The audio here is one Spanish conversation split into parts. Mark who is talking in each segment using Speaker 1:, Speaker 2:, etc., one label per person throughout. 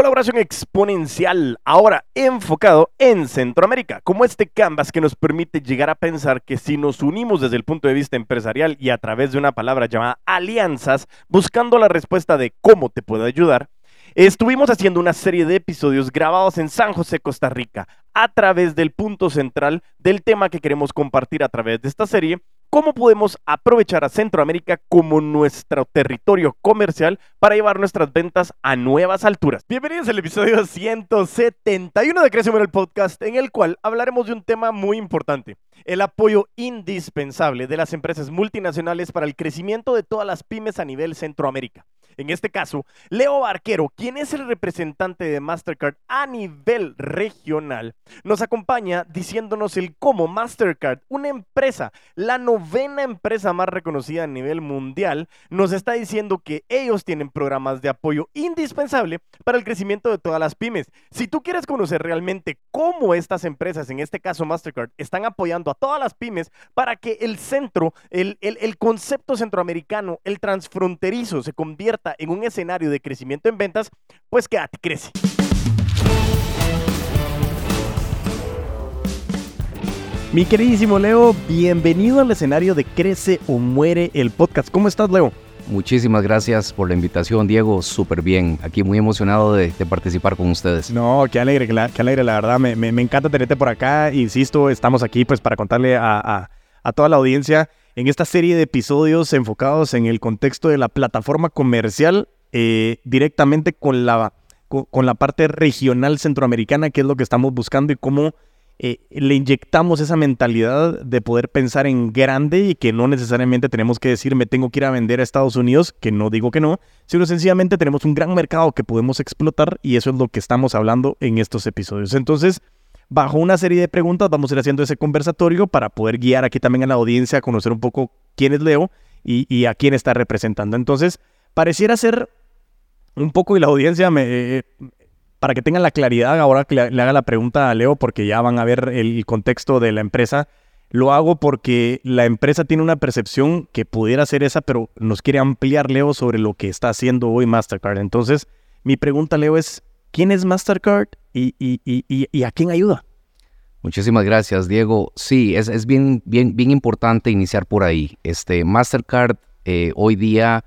Speaker 1: Colaboración exponencial, ahora enfocado en Centroamérica, como este canvas que nos permite llegar a pensar que si nos unimos desde el punto de vista empresarial y a través de una palabra llamada alianzas, buscando la respuesta de cómo te puedo ayudar, estuvimos haciendo una serie de episodios grabados en San José, Costa Rica, a través del punto central del tema que queremos compartir a través de esta serie, cómo podemos aprovechar a Centroamérica como nuestro territorio comercial para llevar nuestras ventas a nuevas alturas. Bienvenidos al episodio 171 de Crece el Podcast, en el cual hablaremos de un tema muy importante, el apoyo indispensable de las empresas multinacionales para el crecimiento de todas las pymes a nivel Centroamérica. En este caso, Leo Barquero, quien es el representante de Mastercard a nivel regional, nos acompaña diciéndonos el cómo Mastercard, una empresa, la novena empresa más reconocida a nivel mundial, nos está diciendo que ellos tienen programas de apoyo indispensable para el crecimiento de todas las pymes. Si tú quieres conocer realmente cómo estas empresas, en este caso Mastercard, están apoyando a todas las pymes para que el centro, el, el concepto centroamericano, el transfronterizo se convierta en un escenario de crecimiento en ventas, pues quédate, crece. Mi queridísimo Leo, bienvenido al escenario de Crece o Muere el podcast. ¿Cómo estás, Leo?
Speaker 2: Muchísimas gracias por la invitación, Diego. Súper bien. Aquí muy emocionado de, participar con ustedes.
Speaker 1: No, qué alegre, qué alegre, la verdad. Me, encanta tenerte por acá. Insisto, estamos aquí pues para contarle a, a toda la audiencia en esta serie de episodios enfocados en el contexto de la plataforma comercial eh, directamente con la, con, la parte regional centroamericana, que es lo que estamos buscando y cómo eh, le inyectamos esa mentalidad de poder pensar en grande y que no necesariamente tenemos que decir me tengo que ir a vender a Estados Unidos, que no digo que no, sino sencillamente tenemos un gran mercado que podemos explotar y eso es lo que estamos hablando en estos episodios. Entonces, bajo una serie de preguntas vamos a ir haciendo ese conversatorio para poder guiar aquí también a la audiencia a conocer un poco quién es Leo y, a quién está representando. Entonces, pareciera ser un poco, y la audiencia, me, para que tengan la claridad, ahora que le, haga la pregunta a Leo, porque ya van a ver el contexto de la empresa, lo hago porque la empresa tiene una percepción que pudiera ser esa, pero nos quiere ampliar, Leo, sobre lo que está haciendo hoy Mastercard. Entonces, mi pregunta, Leo, es, ¿quién es Mastercard y, y, a quién ayuda.
Speaker 2: Muchísimas gracias, Diego. Sí, es, es, bien, bien, bien importante iniciar por ahí. Este, Mastercard eh, hoy día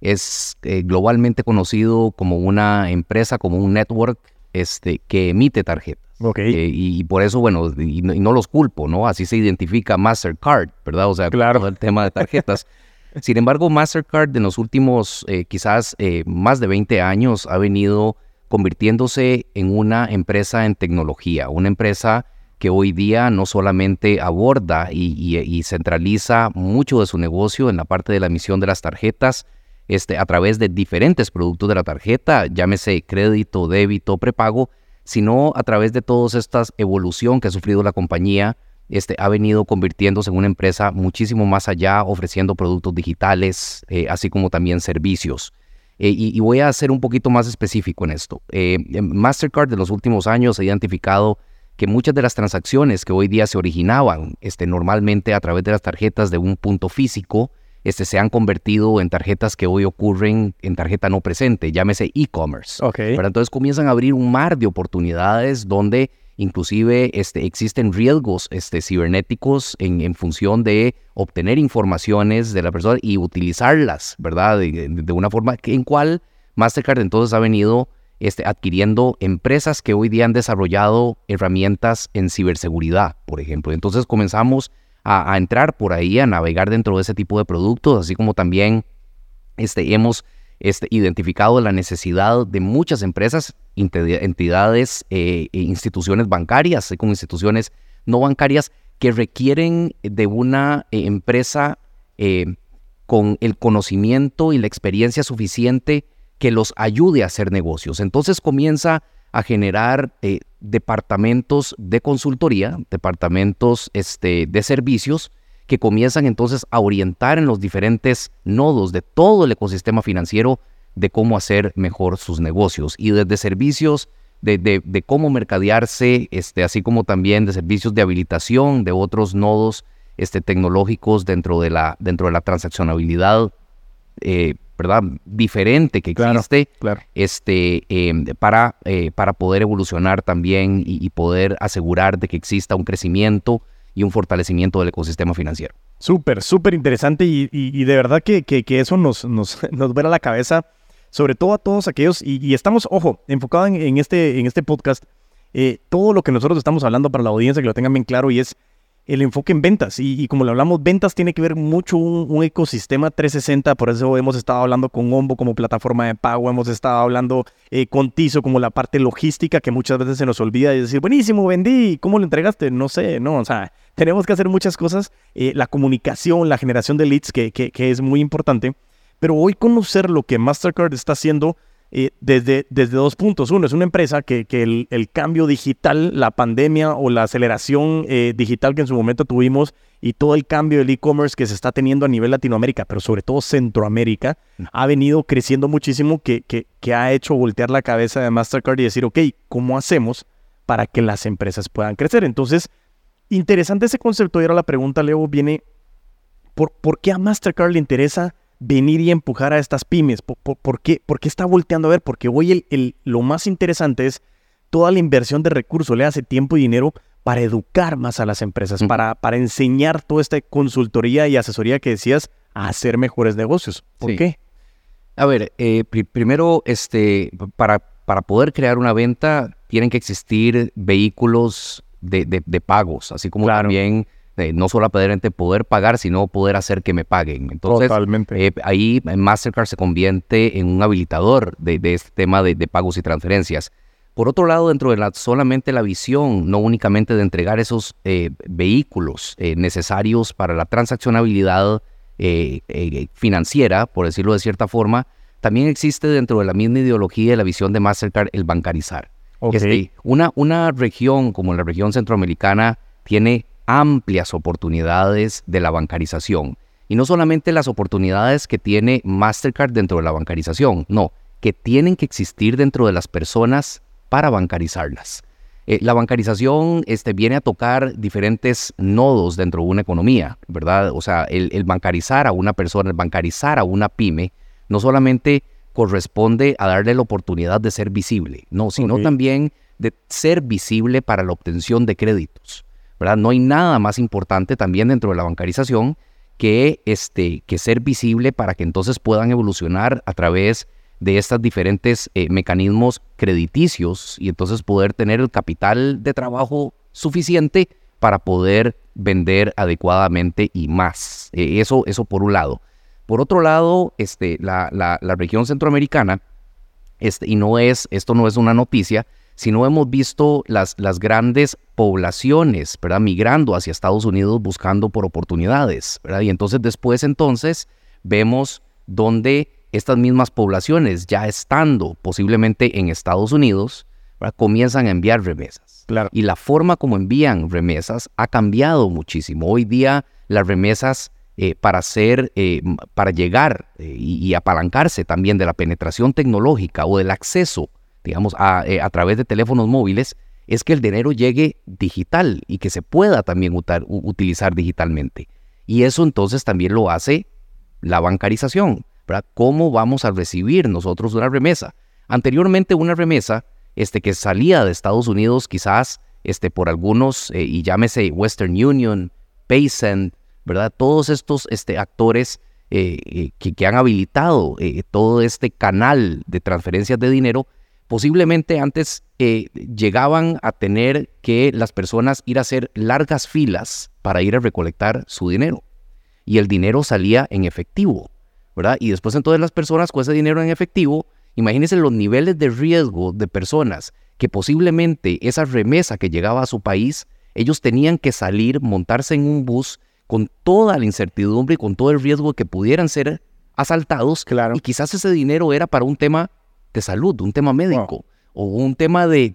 Speaker 2: es eh, globalmente conocido como una empresa, como un network este, que emite tarjetas.
Speaker 1: Okay.
Speaker 2: Eh, y, por eso, bueno, y, no los culpo, ¿no? Así se identifica Mastercard, ¿verdad? O sea,
Speaker 1: claro.
Speaker 2: el tema de tarjetas. Sin embargo, Mastercard en los últimos quizás más de 20 años ha venido convirtiéndose en una empresa en tecnología, una empresa que hoy día no solamente aborda y, centraliza mucho de su negocio en la parte de la emisión de las tarjetas, este, a través de diferentes productos de la tarjeta, llámese crédito, débito, prepago, sino a través de toda esta evolución que ha sufrido la compañía, este, ha venido convirtiéndose en una empresa muchísimo más allá, ofreciendo productos digitales, eh, así como también servicios. Eh, y, voy a ser un poquito más específico en esto. Eh, Mastercard de los últimos años ha identificado que muchas de las transacciones que hoy día se originaban este, normalmente a través de las tarjetas de un punto físico, este, se han convertido en tarjetas que hoy ocurren en tarjeta no presente, llámese e-commerce.
Speaker 1: Okay.
Speaker 2: Pero entonces comienzan a abrir un mar de oportunidades donde Inclusive este, existen riesgos este, cibernéticos en, función de obtener informaciones de la persona y utilizarlas, ¿verdad? De, una forma en cual Mastercard entonces ha venido este, adquiriendo empresas que hoy día han desarrollado herramientas en ciberseguridad, por ejemplo. Entonces comenzamos a, entrar por ahí, a navegar dentro de ese tipo de productos, así como también hemos este, identificado la necesidad de muchas empresas, entidades eh, e instituciones bancarias, como instituciones no bancarias, que requieren de una eh, empresa eh, con el conocimiento y la experiencia suficiente que los ayude a hacer negocios. Entonces comienza a generar departamentos de consultoría, departamentos este, de servicios, que comienzan entonces a orientar en los diferentes nodos de todo el ecosistema financiero de cómo hacer mejor sus negocios y desde servicios de, cómo mercadearse, este, así como también de servicios de habilitación de otros nodos este, tecnológicos dentro de la, dentro de la transaccionabilidad, eh, ¿verdad? Diferente que existe
Speaker 1: claro.
Speaker 2: Este, em, para, eh, para poder evolucionar también y, poder asegurar de que exista un crecimiento y un fortalecimiento del ecosistema financiero.
Speaker 1: Súper, súper interesante y, de verdad que, que, eso nos, nos, nos la cabeza, sobre todo a todos aquellos, y, estamos, ojo, enfocados en, este, en este podcast, eh, todo lo que nosotros estamos hablando para la audiencia, que lo tengan bien claro, y es el enfoque en ventas. Y, como lo hablamos, ventas tiene que ver mucho un, ecosistema 360. Por eso hemos estado hablando con Ombo como plataforma de pago, hemos estado hablando eh, con Tizo como la parte logística que muchas veces se nos olvida y decir, buenísimo, vendí, ¿cómo lo entregaste? No sé, no, o sea, tenemos que hacer muchas cosas. Eh, la comunicación, la generación de leads, que, que, que es muy importante. Pero hoy conocer lo que Mastercard está haciendo eh, desde, desde dos puntos. Uno, es una empresa que, que el, cambio digital, la pandemia o la aceleración eh, digital que en su momento tuvimos y todo el cambio del e-commerce que se está teniendo a nivel Latinoamérica, pero sobre todo Centroamérica, mm. ha venido creciendo muchísimo que, que, que ha hecho voltear la cabeza de Mastercard y decir, ok, ¿cómo hacemos para que las empresas puedan crecer? Entonces, interesante ese concepto. Y ahora la pregunta, Leo, viene, ¿por, ¿por qué a Mastercard le interesa venir y empujar a estas pymes? ¿Por, qué, está volteando a ver? Porque hoy el, lo más interesante es toda la inversión de recursos, le hace tiempo y dinero para educar más a las empresas, para, para enseñar toda esta consultoría y asesoría que decías a hacer mejores negocios. ¿Por qué?
Speaker 2: A ver, eh, primero, este, para, para poder crear una venta tienen que existir vehículos de, de, pagos, así como también no solo a poder pagar, sino poder hacer que me paguen. Entonces,
Speaker 1: Totalmente.
Speaker 2: Eh, ahí Mastercard se convierte en un habilitador de, este tema de, pagos y transferencias. Por otro lado, dentro de la, solamente la visión, no únicamente de entregar esos eh, vehículos eh, necesarios para la transaccionabilidad financiera, por decirlo de cierta forma, también existe dentro de la misma ideología y la visión de Mastercard el bancarizar.
Speaker 1: Okay.
Speaker 2: una, una región como la región centroamericana tiene amplias oportunidades de la bancarización. Y no solamente las oportunidades que tiene Mastercard dentro de la bancarización, no, que tienen que existir dentro de las personas para bancarizarlas. Eh, la bancarización este, viene a tocar diferentes nodos dentro de una economía, ¿verdad? O sea, el, bancarizar a una persona, el bancarizar a una pyme, no solamente corresponde a darle la oportunidad de ser visible, no, sino también de ser visible para la obtención de créditos. No hay nada más importante también dentro de la bancarización que, este, que ser visible para que entonces puedan evolucionar a través de estos diferentes eh, mecanismos crediticios y entonces poder tener el capital de trabajo suficiente para poder vender adecuadamente y más. Eh, eso, por un lado. Por otro lado, este, la, la, la región centroamericana, este, y no es, esto no es una noticia, si no hemos visto las, las grandes poblaciones, ¿verdad? Migrando hacia Estados Unidos buscando por oportunidades, ¿verdad? Y entonces después entonces vemos donde estas mismas poblaciones, ya estando posiblemente en Estados Unidos, comienzan a enviar remesas.
Speaker 1: Claro.
Speaker 2: Y la forma como envían remesas ha cambiado muchísimo. Hoy día las remesas eh, para hacer, eh, para llegar eh, y, y, apalancarse también de la penetración tecnológica o del acceso digamos, eh, a, través de teléfonos móviles, es que el dinero llegue digital y que se pueda también utilizar digitalmente. Y eso entonces también lo hace la bancarización. ¿verdad? ¿Cómo vamos a recibir nosotros una remesa? Anteriormente una remesa este, que salía de Estados Unidos quizás este, por algunos, eh, y llámese Western Union, Paysend, ¿verdad? Todos estos este, actores eh, que, que, han habilitado todo este canal de transferencias de dinero, Posiblemente antes eh, llegaban a tener que las personas ir a hacer largas filas para ir a recolectar su dinero. Y el dinero salía en efectivo, ¿verdad? Y después entonces las personas con ese dinero en efectivo, imagínense los niveles de riesgo de personas que posiblemente esa remesa que llegaba a su país, ellos tenían que salir, montarse en un bus con toda la incertidumbre y con todo el riesgo de que pudieran ser asaltados.
Speaker 1: Claro.
Speaker 2: Y quizás ese dinero era para un tema de salud, un tema médico, o un tema de,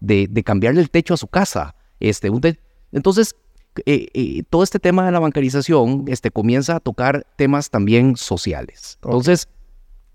Speaker 2: de, de, cambiarle el techo a su casa. Este, entonces, eh, eh, todo este tema de la bancarización este, comienza a tocar temas también sociales. Entonces,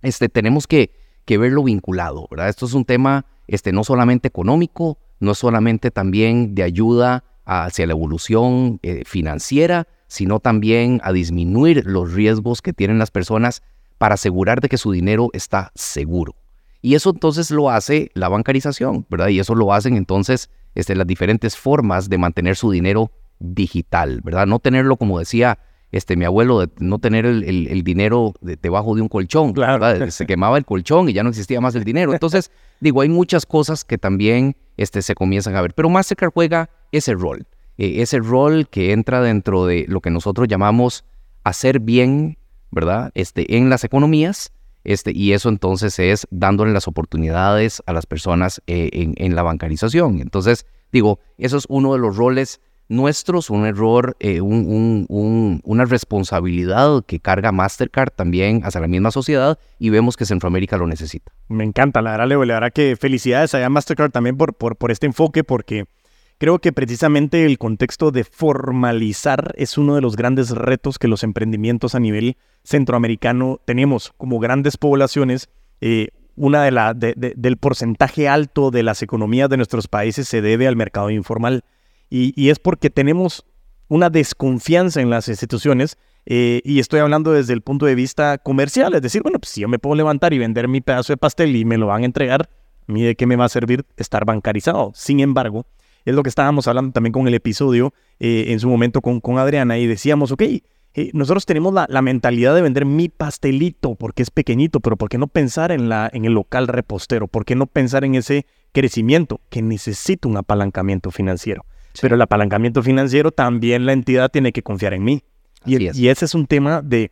Speaker 2: este, tenemos que, que, verlo vinculado, ¿verdad? Esto es un tema este, no solamente económico, no solamente también de ayuda hacia la evolución eh, financiera, sino también a disminuir los riesgos que tienen las personas para asegurar de que su dinero está seguro. Y eso entonces lo hace la bancarización, ¿verdad? Y eso lo hacen entonces este, las diferentes formas de mantener su dinero digital, ¿verdad? No tenerlo, como decía este, mi abuelo, de no tener el, dinero debajo de un colchón. Claro. Se quemaba el colchón y ya no existía más el dinero. Entonces, digo, hay muchas cosas que también este, se comienzan a ver. Pero Mastercard juega ese rol. Eh, ese rol que entra dentro de lo que nosotros llamamos hacer bien, ¿verdad? Este, en las economías. Este, y eso entonces es dándole las oportunidades a las personas eh, en, la bancarización. Entonces, digo, eso es uno de los roles nuestros, un error, eh, una responsabilidad que carga Mastercard también hacia la misma sociedad y vemos que Centroamérica lo necesita.
Speaker 1: Me encanta, la verdad, Leo, la verdad que felicidades a Mastercard también por, por este enfoque, porque creo que precisamente el contexto de formalizar es uno de los grandes retos que los emprendimientos a nivel centroamericano tenemos como grandes poblaciones. Eh, una de la, del porcentaje alto de las economías de nuestros países se debe al mercado informal. Y, es porque tenemos una desconfianza en las instituciones eh, y estoy hablando desde el punto de vista comercial, es decir, bueno, pues si yo me puedo levantar y vender mi pedazo de pastel y me lo van a entregar, ¿a mí de qué me va a servir estar bancarizado? Sin embargo, es lo que estábamos hablando también con el episodio eh, en su momento con, con Adriana y decíamos, ok, eh, nosotros tenemos la, la, mentalidad de vender mi pastelito porque es pequeñito, pero ¿por qué no pensar en, la, en el local repostero? ¿Por qué no pensar en ese crecimiento que necesita un apalancamiento financiero? Pero el apalancamiento financiero también la entidad tiene que confiar en mí. Y, ese es un tema de,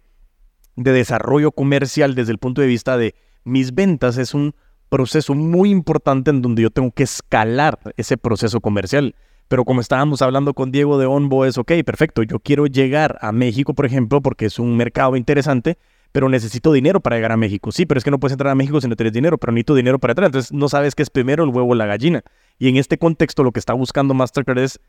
Speaker 1: de desarrollo comercial desde el punto de vista de mis ventas. Es un proceso muy importante en donde yo tengo que escalar ese proceso comercial. Pero como estábamos hablando con Diego de Onbo, es ok, perfecto, yo quiero llegar a México, por ejemplo, porque es un mercado interesante, pero necesito dinero para llegar a México. Sí, pero es que no puedes entrar a México si no tienes dinero, pero necesito dinero para entrar. Entonces no sabes qué es primero el huevo o la gallina. Y en este contexto lo que está buscando Mastercard es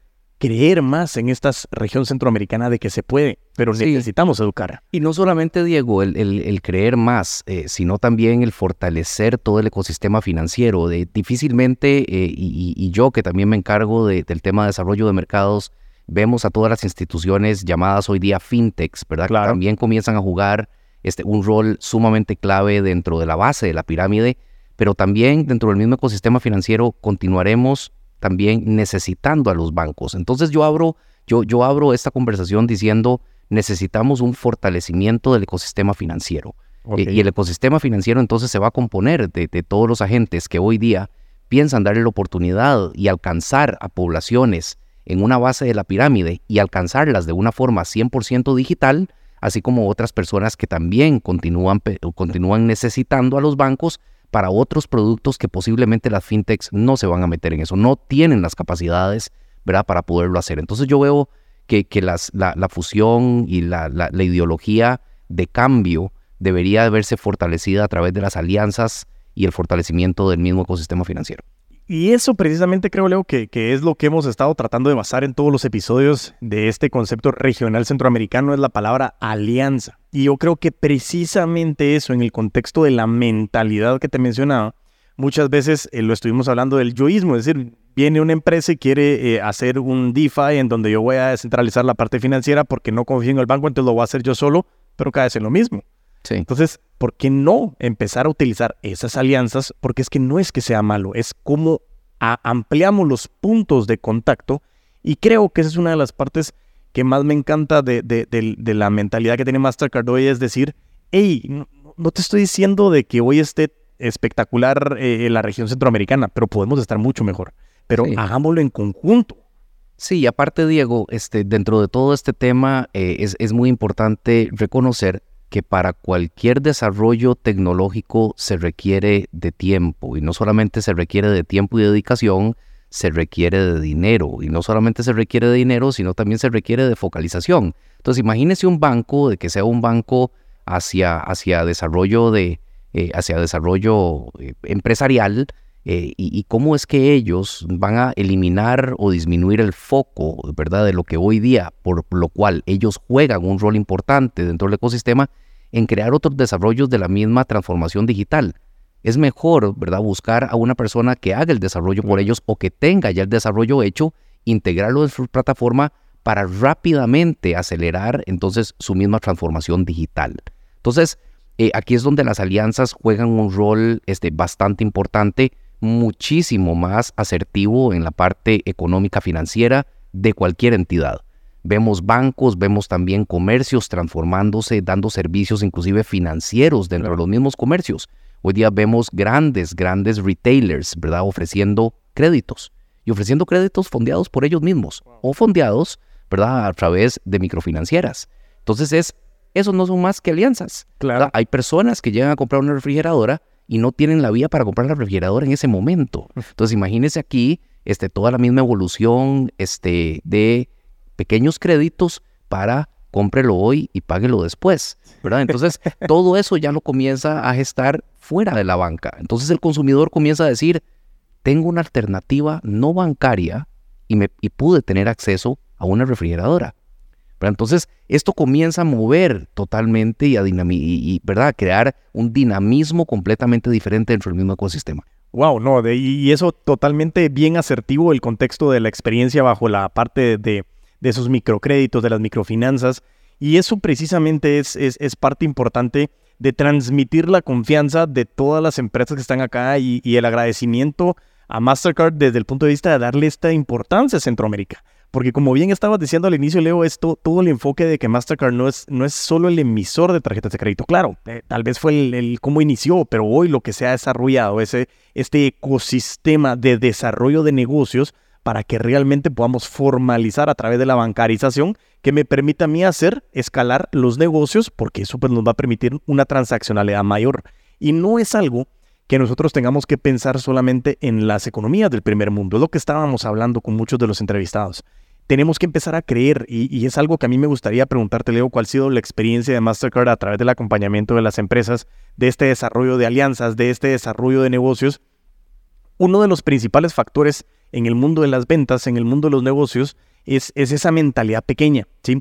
Speaker 1: creer más en esta región centroamericana de que se puede, pero necesitamos educar.
Speaker 2: Y no solamente, Diego, el, creer más, eh, sino también el fortalecer todo el ecosistema financiero. De, difícilmente, eh, y, yo que también me encargo del tema de desarrollo de mercados, vemos a todas las instituciones llamadas hoy día fintechs, ¿verdad? Que también comienzan a jugar este, un rol sumamente clave dentro de la base de la pirámide, pero también dentro del mismo ecosistema financiero continuaremos también necesitando a los bancos. Entonces yo abro, yo, yo abro esta conversación diciendo necesitamos un fortalecimiento del ecosistema financiero. Eh, y el ecosistema financiero entonces se va a componer de, de, todos los agentes que hoy día piensan darle la oportunidad y alcanzar a poblaciones en una base de la pirámide y alcanzarlas de una forma 100% digital, así como otras personas que también continúan, continúan necesitando a los bancos para otros productos que posiblemente las fintechs no se van a meter en eso, no tienen las capacidades, ¿verdad?, para poderlo hacer. Entonces yo veo que, la, fusión y la, la, ideología de cambio debería verse fortalecida a través de las alianzas y el fortalecimiento del mismo ecosistema financiero.
Speaker 1: Y eso precisamente creo, Leo, que, que, es lo que hemos estado tratando de basar en todos los episodios de este concepto regional centroamericano, es la palabra alianza. Y yo creo que precisamente eso, en el contexto de la mentalidad que te mencionaba, muchas veces eh, lo estuvimos hablando del yoísmo, es decir, viene una empresa y quiere eh, hacer un DeFi en donde yo voy a descentralizar la parte financiera porque no confío en el banco, entonces lo voy a hacer yo solo, pero vez en lo mismo. Entonces, ¿por qué no empezar a utilizar esas alianzas? Porque es que no es que sea malo, es como ampliamos los puntos de contacto y creo que esa es una de las partes que más me encanta de, la mentalidad que tiene Mastercard hoy, es decir, hey, no, te estoy diciendo de que hoy esté espectacular eh, la región centroamericana, pero podemos estar mucho mejor. Pero hagámoslo en conjunto.
Speaker 2: Sí, aparte, Diego, este, dentro de todo este tema eh, es, es muy importante reconocer que para cualquier desarrollo tecnológico se requiere de tiempo y no solamente se requiere de tiempo y dedicación, se requiere de dinero y no solamente se requiere de dinero, sino también se requiere de focalización. Entonces, imagínese un banco de que sea un banco hacia, hacia desarrollo de eh, hacia desarrollo eh, empresarial eh, y, y, cómo es que ellos van a eliminar o disminuir el foco, ¿verdad? De lo que hoy día, por lo cual ellos juegan un rol importante dentro del ecosistema, en crear otros desarrollos de la misma transformación digital. Es mejor, ¿verdad?, buscar a una persona que haga el desarrollo por ellos o que tenga ya el desarrollo hecho, integrarlo en su plataforma para rápidamente acelerar entonces su misma transformación digital. Entonces, eh, aquí es donde las alianzas juegan un rol este, bastante importante, muchísimo más asertivo en la parte económica financiera de cualquier entidad. Vemos bancos, vemos también comercios transformándose, dando servicios inclusive financieros dentro de los mismos comercios. Hoy día vemos grandes, grandes retailers, ¿verdad? Ofreciendo créditos y ofreciendo créditos fondeados por ellos mismos o fondeados, ¿verdad? A través de microfinancieras. Entonces es, esos no son más que alianzas.
Speaker 1: Claro.
Speaker 2: Hay personas que llegan a comprar una refrigeradora y no tienen la vía para comprar la refrigeradora en ese momento. Entonces imagínense aquí este, toda la misma evolución este, de pequeños créditos para cómprelo hoy y páguelo después, ¿verdad? Entonces, todo eso ya lo comienza a gestar fuera de la banca. Entonces, el consumidor comienza a decir, tengo una alternativa no bancaria y, me, y pude tener acceso a una refrigeradora. Entonces, esto comienza a mover totalmente y a, y, ¿verdad? a crear un dinamismo completamente diferente dentro del mismo ecosistema.
Speaker 1: Wow, no, y eso totalmente bien asertivo el contexto de la experiencia bajo la parte de, de esos microcréditos, de las microfinanzas. Y eso precisamente es, es, parte importante de transmitir la confianza de todas las empresas que están acá y, el agradecimiento a Mastercard desde el punto de vista de darle esta importancia a Centroamérica. Porque como bien estabas diciendo al inicio, Leo, esto, todo el enfoque de que Mastercard no es, no es solo el emisor de tarjetas de crédito. Claro, eh, tal vez fue el, cómo inició, pero hoy lo que se ha desarrollado, ese, este ecosistema de desarrollo de negocios, para que realmente podamos formalizar a través de la bancarización que me permita a mí hacer escalar los negocios porque eso pues, nos va a permitir una transaccionalidad mayor. Y no es algo que nosotros tengamos que pensar solamente en las economías del primer mundo, es lo que estábamos hablando con muchos de los entrevistados. Tenemos que empezar a creer, y, y es algo que a mí me gustaría preguntarte, Leo, cuál ha sido la experiencia de Mastercard a través del acompañamiento de las empresas, de este desarrollo de alianzas, de este desarrollo de negocios. Uno de los principales factores en el mundo de las ventas, en el mundo de los negocios, es, es esa mentalidad pequeña. ¿sí?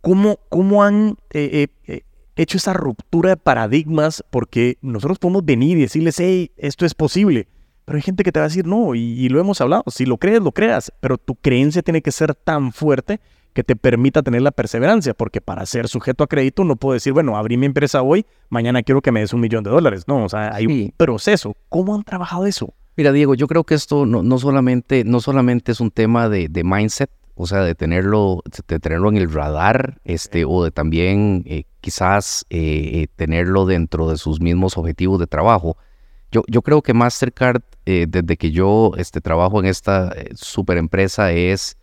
Speaker 1: ¿Cómo, cómo han eh, eh, eh, hecho esa ruptura de paradigmas? Porque nosotros podemos venir y decirles, hey, esto es posible. Pero hay gente que te va a decir, no, y, lo hemos hablado, si lo crees, lo creas, pero tu creencia tiene que ser tan fuerte que te permita tener la perseverancia, porque para ser sujeto a crédito no puedo decir, bueno, abrí mi empresa hoy, mañana quiero que me des un millón de dólares. No, o sea, hay un proceso. ¿Cómo han trabajado eso?
Speaker 2: Mira, Diego, yo creo que esto no, no, solamente, no solamente es un tema de, mindset, o sea, de tenerlo, de tenerlo en el radar, este, o de también eh, quizás eh, eh, tenerlo dentro de sus mismos objetivos de trabajo. Yo, yo creo que Mastercard, desde que yo este, trabajo en esta super empresa, es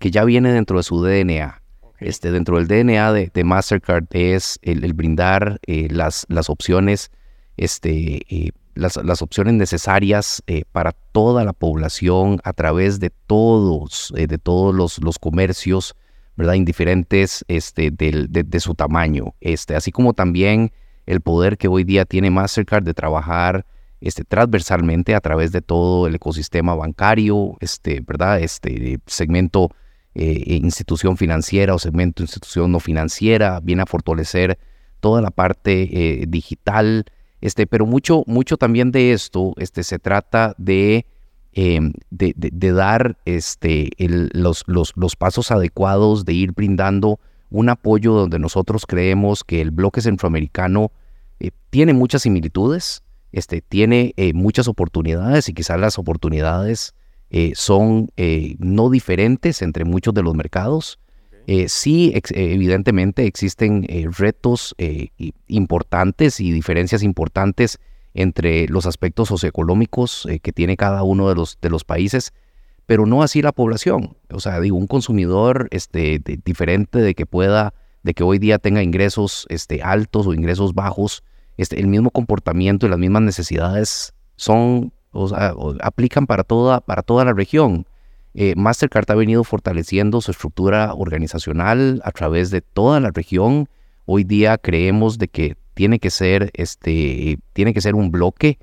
Speaker 2: que ya viene dentro de su DNA. Este, dentro del DNA de, Mastercard es el, brindar las, las opciones este, las, opciones necesarias eh, para toda la población a través de todos, eh, de todos los, los, comercios, ¿verdad? Indiferentes este, del, de, su tamaño. Este, así como también el poder que hoy día tiene Mastercard de trabajar este, transversalmente a través de todo el ecosistema bancario, este, ¿verdad? Este segmento eh, institución financiera o segmento institución no financiera, viene a fortalecer toda la parte digital, este, pero mucho, mucho también de esto este, se trata de, de, dar este, los, los, los, pasos adecuados, de ir brindando un apoyo donde nosotros creemos que el bloque centroamericano eh, tiene muchas similitudes, este, tiene eh, muchas oportunidades y quizás las oportunidades eh, son no diferentes entre muchos de los mercados. Eh, sí, eh, evidentemente existen eh, retos importantes y diferencias importantes entre los aspectos socioeconómicos que tiene cada uno de los, de los países, pero no así la población. O sea, digo, un consumidor este, diferente de que pueda, de que hoy día tenga ingresos este, altos o ingresos bajos, este, el mismo comportamiento y las mismas necesidades son, aplican para toda, para toda la región. Eh, Mastercard ha venido fortaleciendo su estructura organizacional a través de toda la región. Hoy día creemos de que tiene que ser, este, tiene que ser un bloque.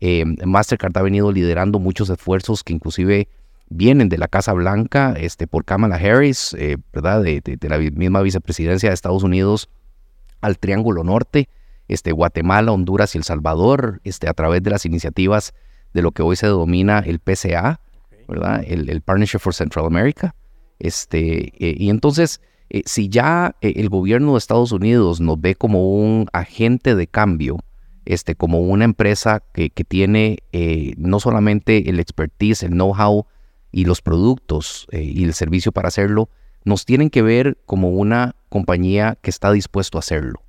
Speaker 2: Eh, Mastercard ha venido liderando muchos esfuerzos que inclusive vienen de la Casa Blanca este, por Kamala Harris, eh, ¿verdad? De, la misma vicepresidencia de Estados Unidos al Triángulo Norte, este, Guatemala, Honduras y El Salvador, este, a través de las iniciativas de lo que hoy se denomina el PCA, ¿verdad? El, Partnership for Central America. Este, eh, y entonces, eh, si ya eh, el gobierno de Estados Unidos nos ve como un agente de cambio, este, como una empresa que, que tiene no solamente el expertise, el know-how y los productos y el servicio para hacerlo, nos tienen que ver como una compañía que está dispuesto a hacerlo.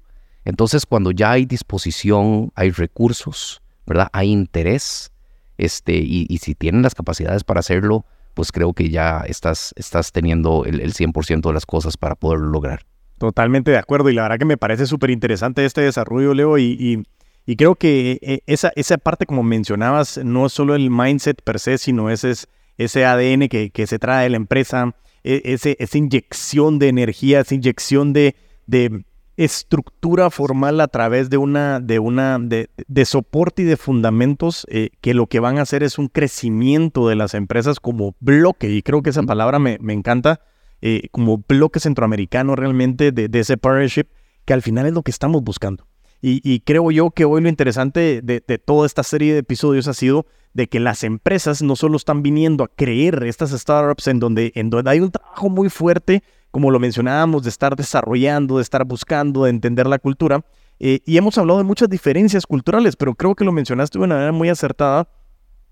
Speaker 2: Entonces, cuando ya hay disposición, hay recursos, ¿verdad? Hay interés, este, y, si tienen las capacidades para hacerlo, pues creo que ya estás, estás teniendo el, 100% de las cosas para poderlo lograr.
Speaker 1: Totalmente de acuerdo, y la verdad que me parece súper interesante este desarrollo, Leo, y, y, creo que eh, esa, esa parte, como mencionabas, no es solo el mindset per se, sino ese, ese ADN que, que se trae de la empresa, e, ese, esa inyección de energía, esa inyección de, de estructura formal a través de una, de una, de, soporte y de fundamentos eh, que lo que van a hacer es un crecimiento de las empresas como bloque, y creo que esa palabra me, encanta, eh, como bloque centroamericano realmente de, de, ese partnership, que al final es lo que estamos buscando. Y, creo yo que hoy lo interesante de, de, toda esta serie de episodios ha sido de que las empresas no solo están viniendo a creer estas startups en donde, en donde hay un trabajo muy fuerte como lo mencionábamos, de estar desarrollando, de estar buscando, de entender la cultura. Eh, y hemos hablado de muchas diferencias culturales, pero creo que lo mencionaste de una manera muy acertada,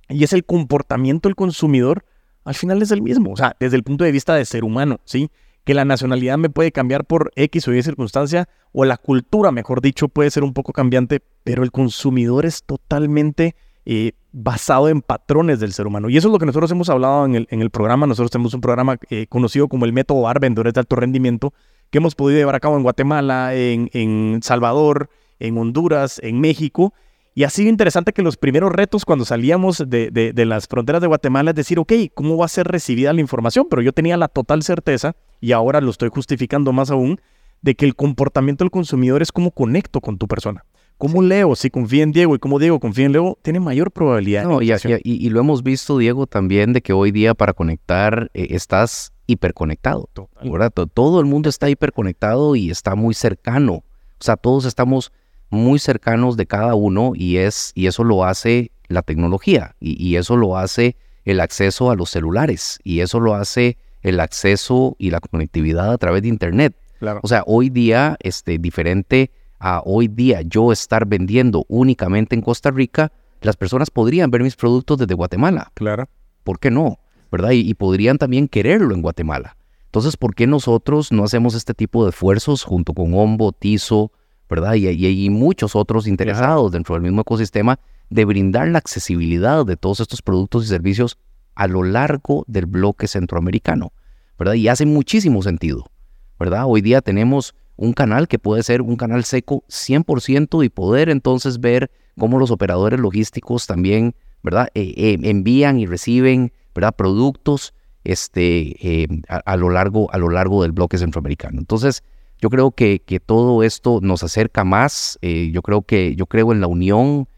Speaker 1: y es el comportamiento del consumidor, al final es el mismo, o sea, desde el punto de vista de ser humano, ¿sí? Que la nacionalidad me puede cambiar por X o Y circunstancia, o la cultura, mejor dicho, puede ser un poco cambiante, pero el consumidor es totalmente eh, basado en patrones del ser humano. Y eso es lo que nosotros hemos hablado en el, en el programa. Nosotros tenemos un programa eh, conocido como el método AR, vendedores de alto rendimiento, que hemos podido llevar a cabo en Guatemala, en, en Salvador, en Honduras, en México. Y ha sido interesante que los primeros retos cuando salíamos de, de, de, las fronteras de Guatemala es decir, ok, ¿cómo va a ser recibida la información? Pero yo tenía la total certeza, y ahora lo estoy justificando más aún, de que el comportamiento del consumidor es cómo conecto con tu persona. ¿Cómo Leo, si confía en Diego y como Diego confía en Leo, tiene mayor probabilidad?
Speaker 2: No, y, y, lo hemos visto, Diego, también de que hoy día para conectar eh, estás hiperconectado. ¿verdad? Todo el mundo está hiperconectado y está muy cercano. O sea, todos estamos muy cercanos de cada uno y, es, y eso lo hace la tecnología y, y eso lo hace el acceso a los celulares y eso lo hace el acceso y la conectividad a través de Internet. Claro. O sea, hoy día, este, diferente a hoy día yo estar vendiendo únicamente en Costa Rica, las personas podrían ver mis productos desde Guatemala.
Speaker 1: Claro.
Speaker 2: ¿Por qué no? ¿Verdad? Y, podrían también quererlo en Guatemala. Entonces, ¿por qué nosotros no hacemos este tipo de esfuerzos junto con Ombo, Tizo, ¿verdad? Y, muchos otros interesados dentro del mismo ecosistema de brindar la accesibilidad de todos estos productos y servicios a lo largo del bloque centroamericano, ¿verdad? Y hace muchísimo sentido, ¿verdad? Hoy día tenemos un canal que puede ser un canal seco 100% y poder entonces ver cómo los operadores logísticos también, ¿verdad? Eh, eh, envían y reciben, ¿verdad? Productos este, eh, a, lo largo, a lo largo del bloque centroamericano. Entonces, yo creo que, que todo esto nos acerca más, yo creo que yo creo en la unión,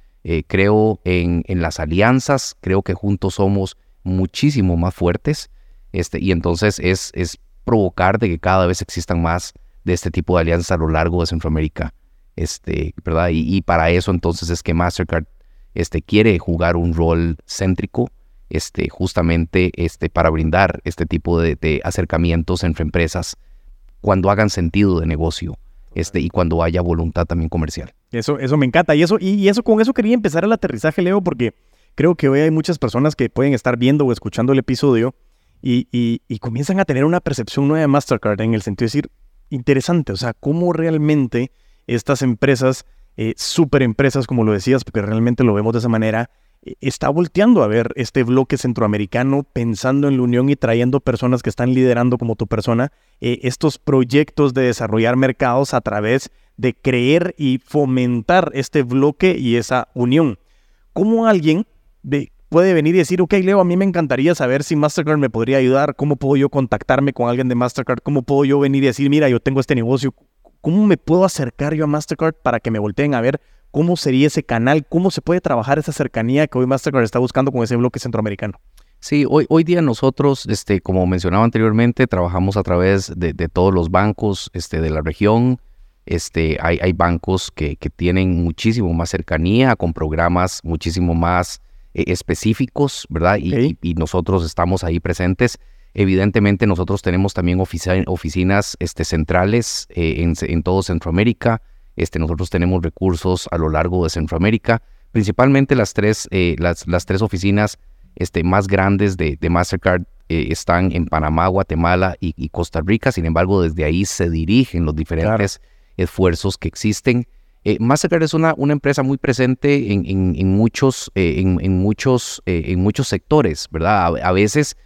Speaker 2: creo en, en, las alianzas, creo que juntos somos muchísimo más fuertes, este, y entonces es, es provocar de que cada vez existan más de este tipo de alianzas a lo largo de Centroamérica. Este, ¿verdad? Y, para eso entonces es que Mastercard este, quiere jugar un rol céntrico, este, justamente este, para brindar este tipo de, acercamientos entre empresas cuando hagan sentido de negocio este, y cuando haya voluntad también comercial.
Speaker 1: Eso, eso me encanta. Y eso, y, eso con eso quería empezar el aterrizaje, Leo, porque creo que hoy hay muchas personas que pueden estar viendo o escuchando el episodio y, y comienzan a tener una percepción nueva de Mastercard en el sentido de decir, interesante, o sea, cómo realmente estas empresas, eh, super empresas, como lo decías, porque realmente lo vemos de esa manera, eh, está volteando a ver este bloque centroamericano, pensando en la unión y trayendo personas que están liderando como tu persona, eh, estos proyectos de desarrollar mercados a través de creer y fomentar este bloque y esa unión. ¿Cómo alguien de, puede venir y decir, ok, Leo, a mí me encantaría saber si Mastercard me podría ayudar, cómo puedo yo contactarme con alguien de Mastercard, cómo puedo yo venir y decir, mira, yo tengo este negocio, ¿cómo me puedo acercar yo a Mastercard para que me volteen a ver cómo sería ese canal, cómo se puede trabajar esa cercanía que hoy Mastercard está buscando con ese bloque centroamericano?
Speaker 2: Sí, hoy, hoy día nosotros, este, como mencionaba anteriormente, trabajamos a través de, todos los bancos este, de la región. Este, hay, hay bancos que, que, tienen muchísimo más cercanía, con programas muchísimo más eh, específicos, ¿verdad? Y, nosotros estamos ahí presentes. Evidentemente nosotros tenemos también oficinas este, centrales eh, en, en, todo Centroamérica. Este, nosotros tenemos recursos a lo largo de Centroamérica. Principalmente las tres, eh, las, las, tres oficinas este, más grandes de, de Mastercard eh, están en Panamá, Guatemala y, Costa Rica. Sin embargo, desde ahí se dirigen los diferentes esfuerzos que existen. Eh, Mastercard es una, una empresa muy presente en, en, muchos, en, en, muchos, en muchos sectores, ¿verdad? A, veces,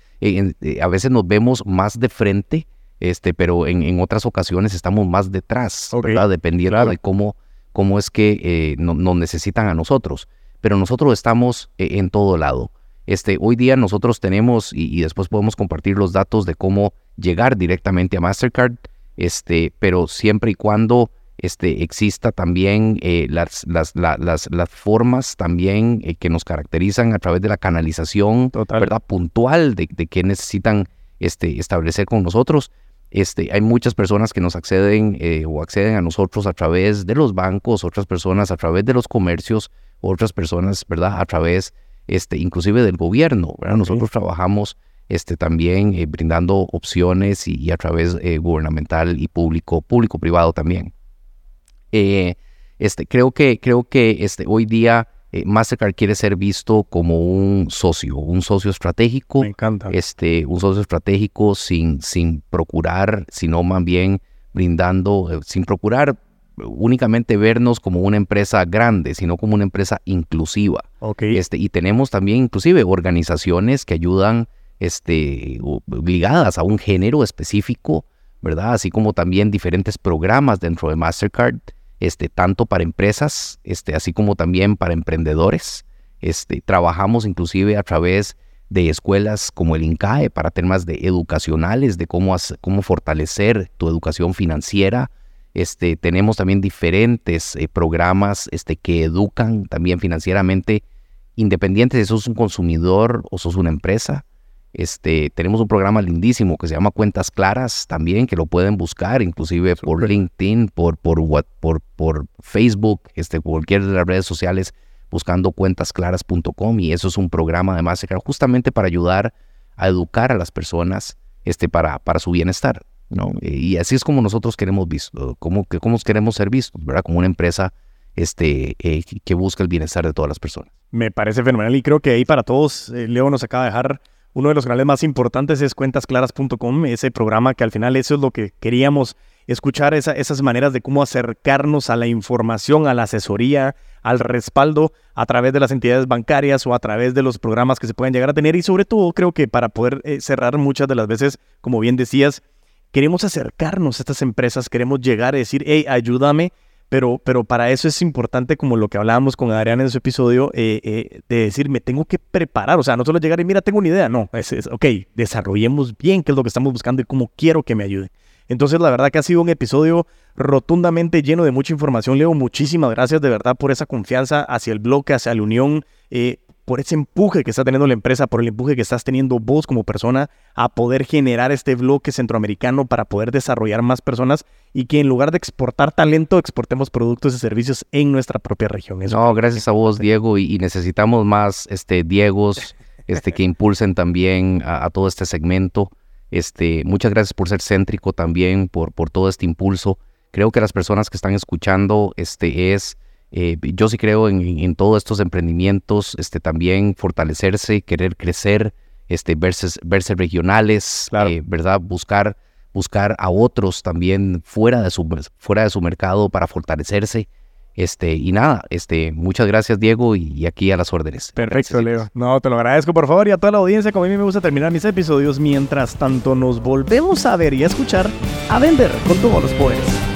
Speaker 2: a veces nos vemos más de frente, este, pero en, otras ocasiones estamos más detrás, ¿verdad? Dependiendo de cómo cómo es que eh, nos necesitan a nosotros. Pero nosotros estamos eh, en todo lado. Este, hoy día nosotros tenemos, y, después podemos compartir los datos de cómo llegar directamente a Mastercard, este, pero siempre y cuando este, exista también eh, las, las, las, las, formas también que nos caracterizan a través de la canalización ¿verdad? puntual de, de qué necesitan este, establecer con nosotros. Este, hay muchas personas que nos acceden eh, o acceden a nosotros a través de los bancos, otras personas a través de los comercios, otras personas, ¿verdad? A través, este, inclusive del gobierno, ¿verdad? Nosotros trabajamos este, también eh, brindando opciones y, a través eh, gubernamental y público, público-privado también. Este, creo que, creo que este, hoy día eh, Mastercard quiere ser visto como un socio, un socio estratégico.
Speaker 1: Me encanta.
Speaker 2: Este, un socio estratégico sin, sin procurar, sino más bien brindando, eh, sin procurar únicamente vernos como una empresa grande, sino como una empresa inclusiva.
Speaker 1: Okay.
Speaker 2: Este, y tenemos también inclusive organizaciones que ayudan este, ligadas a un género específico, ¿verdad? Así como también diferentes programas dentro de Mastercard este, tanto para empresas, este, así como también para emprendedores. Este, trabajamos inclusive a través de escuelas como el INCAE para temas de educacionales, de cómo, fortalecer tu educación financiera. Este, tenemos también diferentes eh, programas este, que educan también financieramente, independientes si sos un consumidor o sos una empresa. Este, tenemos un programa lindísimo que se llama Cuentas Claras también, que lo pueden buscar, inclusive por LinkedIn, por, por, por, por Facebook, este, cualquier de las redes sociales, buscando cuentasclaras.com. Y eso es un programa de Mastercard justamente para ayudar a educar a las personas este, para, para su bienestar. ¿no? Y así es como nosotros queremos visto, como, como queremos ser vistos, ¿verdad? Como una empresa este, eh, que busca el bienestar de todas las personas.
Speaker 1: Me parece fenomenal y creo que ahí para todos, eh, Leo nos acaba de dejar uno de los canales más importantes es cuentasclaras.com, ese programa que al final eso es lo que queríamos escuchar, esas maneras de cómo acercarnos a la información, a la asesoría, al respaldo a través de las entidades bancarias o a través de los programas que se pueden llegar a tener. Y sobre todo creo que para poder eh, cerrar muchas de las veces, como bien decías, queremos acercarnos a estas empresas, queremos llegar a decir, hey, ayúdame pero, pero para eso es importante, como lo que hablábamos con Adrián en ese episodio, eh, eh, de decir, me tengo que preparar. O sea, no solo llegar y mira, tengo una idea. No, es, es, ok, desarrollemos bien qué es lo que estamos buscando y cómo quiero que me ayude. Entonces, la verdad que ha sido un episodio rotundamente lleno de mucha información. Leo, muchísimas gracias de verdad por esa confianza hacia el bloque, hacia la unión. Eh, por ese empuje que está teniendo la empresa, por el empuje que estás teniendo vos como persona a poder generar este bloque centroamericano para poder desarrollar más personas y que en lugar de exportar talento, exportemos productos y servicios en nuestra propia región.
Speaker 2: no, gracias a vos, Diego, y, necesitamos más este, Diegos este, que impulsen también a, todo este segmento. Este, muchas gracias por ser céntrico también, por, por todo este impulso. Creo que las personas que están escuchando este, es eh, yo sí creo en, todos estos emprendimientos, este, también fortalecerse, querer crecer, este, verse, verse regionales, eh, ¿verdad? Buscar, buscar a otros también fuera de su, fuera de su mercado para fortalecerse. Este, y nada, este, muchas gracias Diego y, aquí a las órdenes.
Speaker 1: Perfecto, Leo. No, te lo agradezco por favor y a toda la audiencia, como a mí me gusta terminar mis episodios, mientras tanto nos volvemos a ver y a escuchar a vender con todos los poderes.